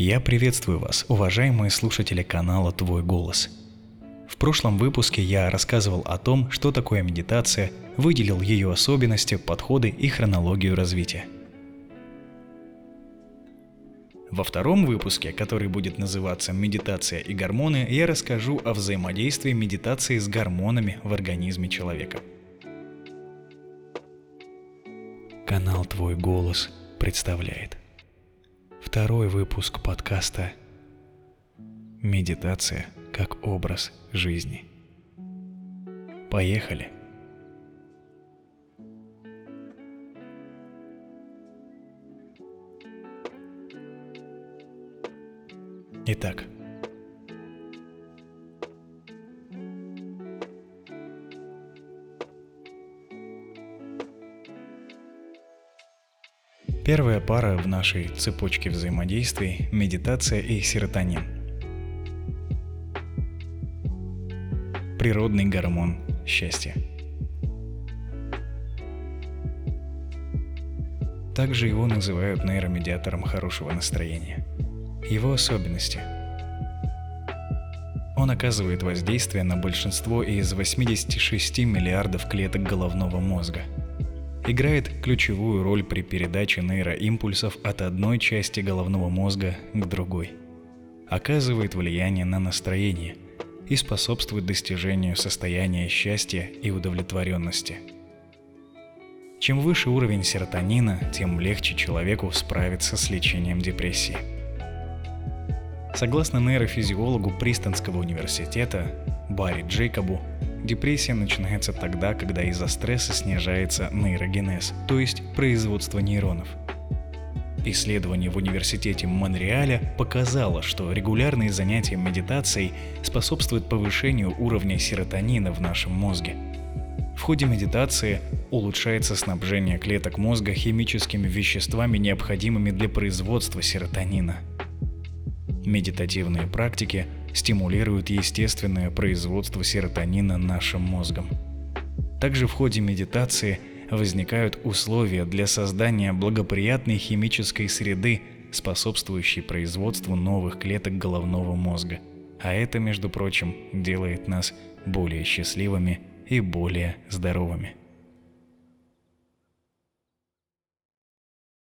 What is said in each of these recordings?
Я приветствую вас, уважаемые слушатели канала «Твой голос». В прошлом выпуске я рассказывал о том, что такое медитация, выделил ее особенности, подходы и хронологию развития. Во втором выпуске, который будет называться «Медитация и гормоны», я расскажу о взаимодействии медитации с гормонами в организме человека. Канал «Твой голос» представляет – Второй выпуск подкаста «Медитация как образ жизни». Поехали! Итак, Первая пара в нашей цепочке взаимодействий – медитация и серотонин. Природный гормон счастья. Также его называют нейромедиатором хорошего настроения. Его особенности – он оказывает воздействие на большинство из 86 миллиардов клеток головного мозга – играет ключевую роль при передаче нейроимпульсов от одной части головного мозга к другой, оказывает влияние на настроение и способствует достижению состояния счастья и удовлетворенности. Чем выше уровень серотонина, тем легче человеку справиться с лечением депрессии. Согласно нейрофизиологу Пристонского университета Барри Джейкобу, Депрессия начинается тогда, когда из-за стресса снижается нейрогенез, то есть производство нейронов. Исследование в университете Монреаля показало, что регулярные занятия медитацией способствуют повышению уровня серотонина в нашем мозге. В ходе медитации улучшается снабжение клеток мозга химическими веществами, необходимыми для производства серотонина. Медитативные практики стимулируют естественное производство серотонина нашим мозгом. Также в ходе медитации возникают условия для создания благоприятной химической среды, способствующей производству новых клеток головного мозга. А это, между прочим, делает нас более счастливыми и более здоровыми.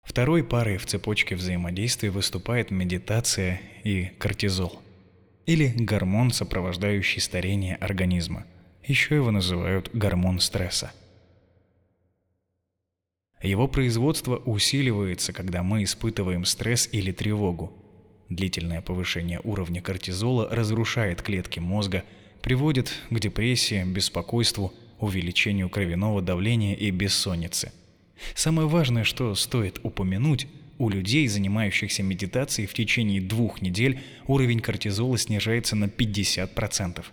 Второй парой в цепочке взаимодействия выступает медитация и кортизол – или гормон, сопровождающий старение организма. Еще его называют гормон стресса. Его производство усиливается, когда мы испытываем стресс или тревогу. Длительное повышение уровня кортизола разрушает клетки мозга, приводит к депрессии, беспокойству, увеличению кровяного давления и бессоннице. Самое важное, что стоит упомянуть, у людей, занимающихся медитацией в течение двух недель, уровень кортизола снижается на 50%.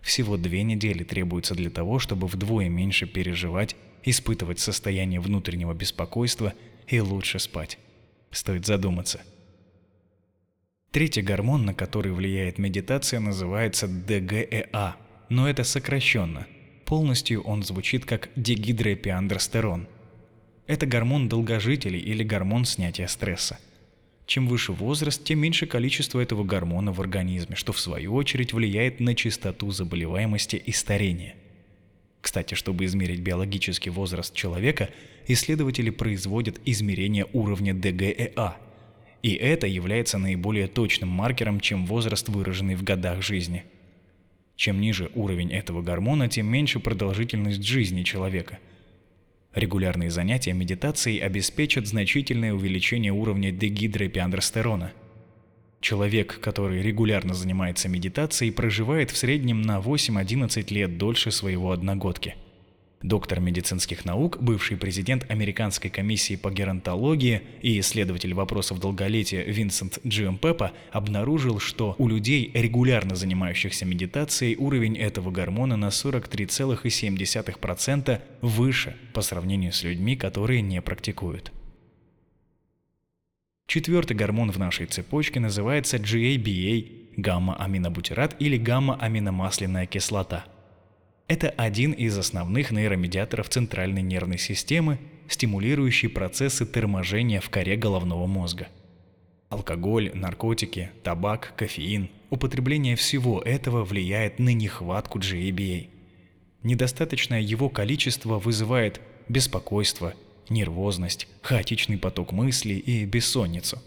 Всего две недели требуется для того, чтобы вдвое меньше переживать, испытывать состояние внутреннего беспокойства и лучше спать. Стоит задуматься. Третий гормон, на который влияет медитация, называется ДГЭА, но это сокращенно. Полностью он звучит как дегидроэпиандростерон – это гормон долгожителей или гормон снятия стресса. Чем выше возраст, тем меньше количество этого гормона в организме, что в свою очередь влияет на частоту заболеваемости и старения. Кстати, чтобы измерить биологический возраст человека, исследователи производят измерение уровня ДГЭА. И это является наиболее точным маркером, чем возраст, выраженный в годах жизни. Чем ниже уровень этого гормона, тем меньше продолжительность жизни человека – Регулярные занятия медитацией обеспечат значительное увеличение уровня дегидроэпиандростерона. Человек, который регулярно занимается медитацией, проживает в среднем на 8-11 лет дольше своего одногодки – Доктор медицинских наук, бывший президент Американской комиссии по геронтологии и исследователь вопросов долголетия Винсент Джиэм Пеппа обнаружил, что у людей, регулярно занимающихся медитацией, уровень этого гормона на 43,7% выше по сравнению с людьми, которые не практикуют. Четвертый гормон в нашей цепочке называется GABA – гамма-аминобутират или гамма-аминомасляная кислота – это один из основных нейромедиаторов центральной нервной системы, стимулирующий процессы торможения в коре головного мозга. Алкоголь, наркотики, табак, кофеин – употребление всего этого влияет на нехватку GABA. Недостаточное его количество вызывает беспокойство, нервозность, хаотичный поток мыслей и бессонницу.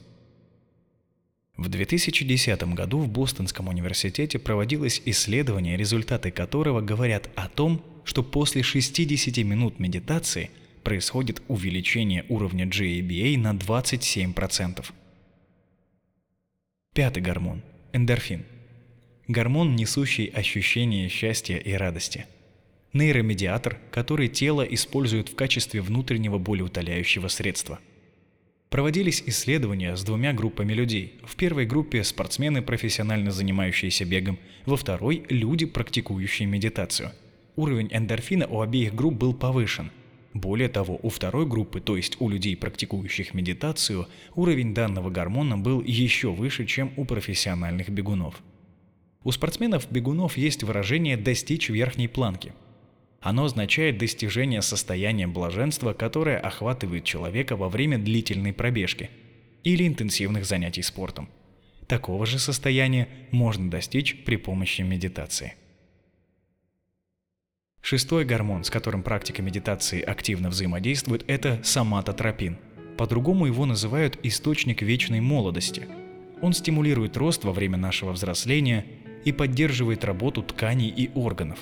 В 2010 году в Бостонском университете проводилось исследование, результаты которого говорят о том, что после 60 минут медитации происходит увеличение уровня GABA на 27%. Пятый гормон – эндорфин. Гормон, несущий ощущение счастья и радости. Нейромедиатор, который тело использует в качестве внутреннего болеутоляющего средства. Проводились исследования с двумя группами людей. В первой группе спортсмены, профессионально занимающиеся бегом, во второй – люди, практикующие медитацию. Уровень эндорфина у обеих групп был повышен – более того, у второй группы, то есть у людей, практикующих медитацию, уровень данного гормона был еще выше, чем у профессиональных бегунов. У спортсменов-бегунов есть выражение «достичь верхней планки». Оно означает достижение состояния блаженства, которое охватывает человека во время длительной пробежки или интенсивных занятий спортом. Такого же состояния можно достичь при помощи медитации. Шестой гормон, с которым практика медитации активно взаимодействует, это соматотропин. По-другому его называют источник вечной молодости. Он стимулирует рост во время нашего взросления и поддерживает работу тканей и органов.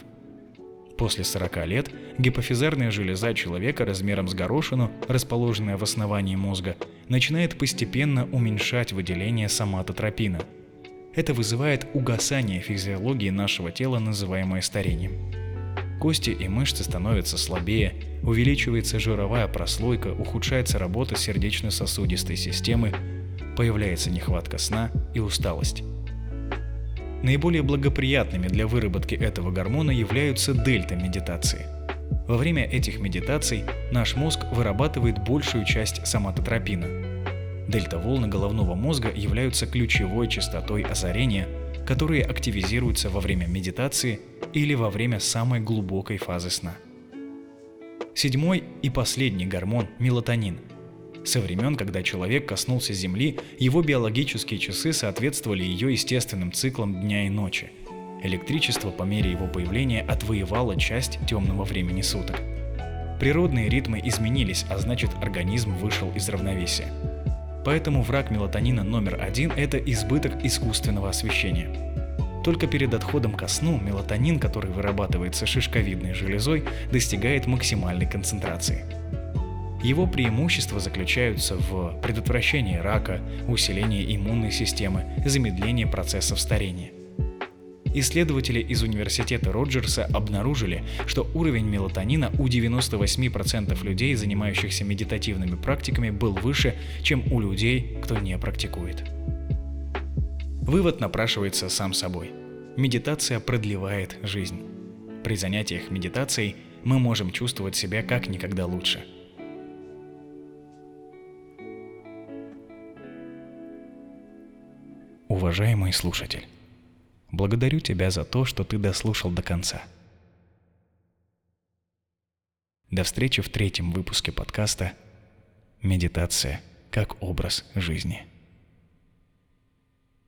После 40 лет гипофизарная железа человека размером с горошину, расположенная в основании мозга, начинает постепенно уменьшать выделение соматотропина. Это вызывает угасание физиологии нашего тела, называемое старением. Кости и мышцы становятся слабее, увеличивается жировая прослойка, ухудшается работа сердечно-сосудистой системы, появляется нехватка сна и усталость. Наиболее благоприятными для выработки этого гормона являются дельта-медитации. Во время этих медитаций наш мозг вырабатывает большую часть соматотропина. Дельта-волны головного мозга являются ключевой частотой озарения, которые активизируются во время медитации или во время самой глубокой фазы сна. Седьмой и последний гормон – мелатонин. Со времен, когда человек коснулся Земли, его биологические часы соответствовали ее естественным циклам дня и ночи. Электричество по мере его появления отвоевало часть темного времени суток. Природные ритмы изменились, а значит организм вышел из равновесия. Поэтому враг мелатонина номер один – это избыток искусственного освещения. Только перед отходом ко сну мелатонин, который вырабатывается шишковидной железой, достигает максимальной концентрации. Его преимущества заключаются в предотвращении рака, усилении иммунной системы, замедлении процессов старения. Исследователи из университета Роджерса обнаружили, что уровень мелатонина у 98% людей, занимающихся медитативными практиками, был выше, чем у людей, кто не практикует. Вывод напрашивается сам собой. Медитация продлевает жизнь. При занятиях медитацией мы можем чувствовать себя как никогда лучше. Уважаемый слушатель, благодарю тебя за то, что ты дослушал до конца. До встречи в третьем выпуске подкаста «Медитация как образ жизни».